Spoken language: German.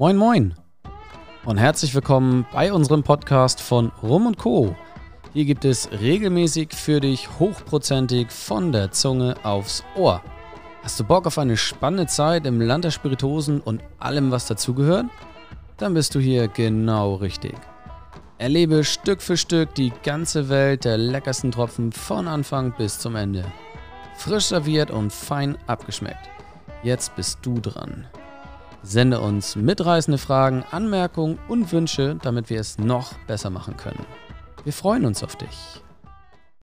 Moin Moin und herzlich willkommen bei unserem Podcast von Rum und Co. Hier gibt es regelmäßig für dich hochprozentig von der Zunge aufs Ohr. Hast du Bock auf eine spannende Zeit im Land der Spiritosen und allem, was dazugehört? Dann bist du hier genau richtig. Erlebe Stück für Stück die ganze Welt der leckersten Tropfen von Anfang bis zum Ende. Frisch serviert und fein abgeschmeckt. Jetzt bist du dran. Sende uns mitreißende Fragen, Anmerkungen und Wünsche, damit wir es noch besser machen können. Wir freuen uns auf dich.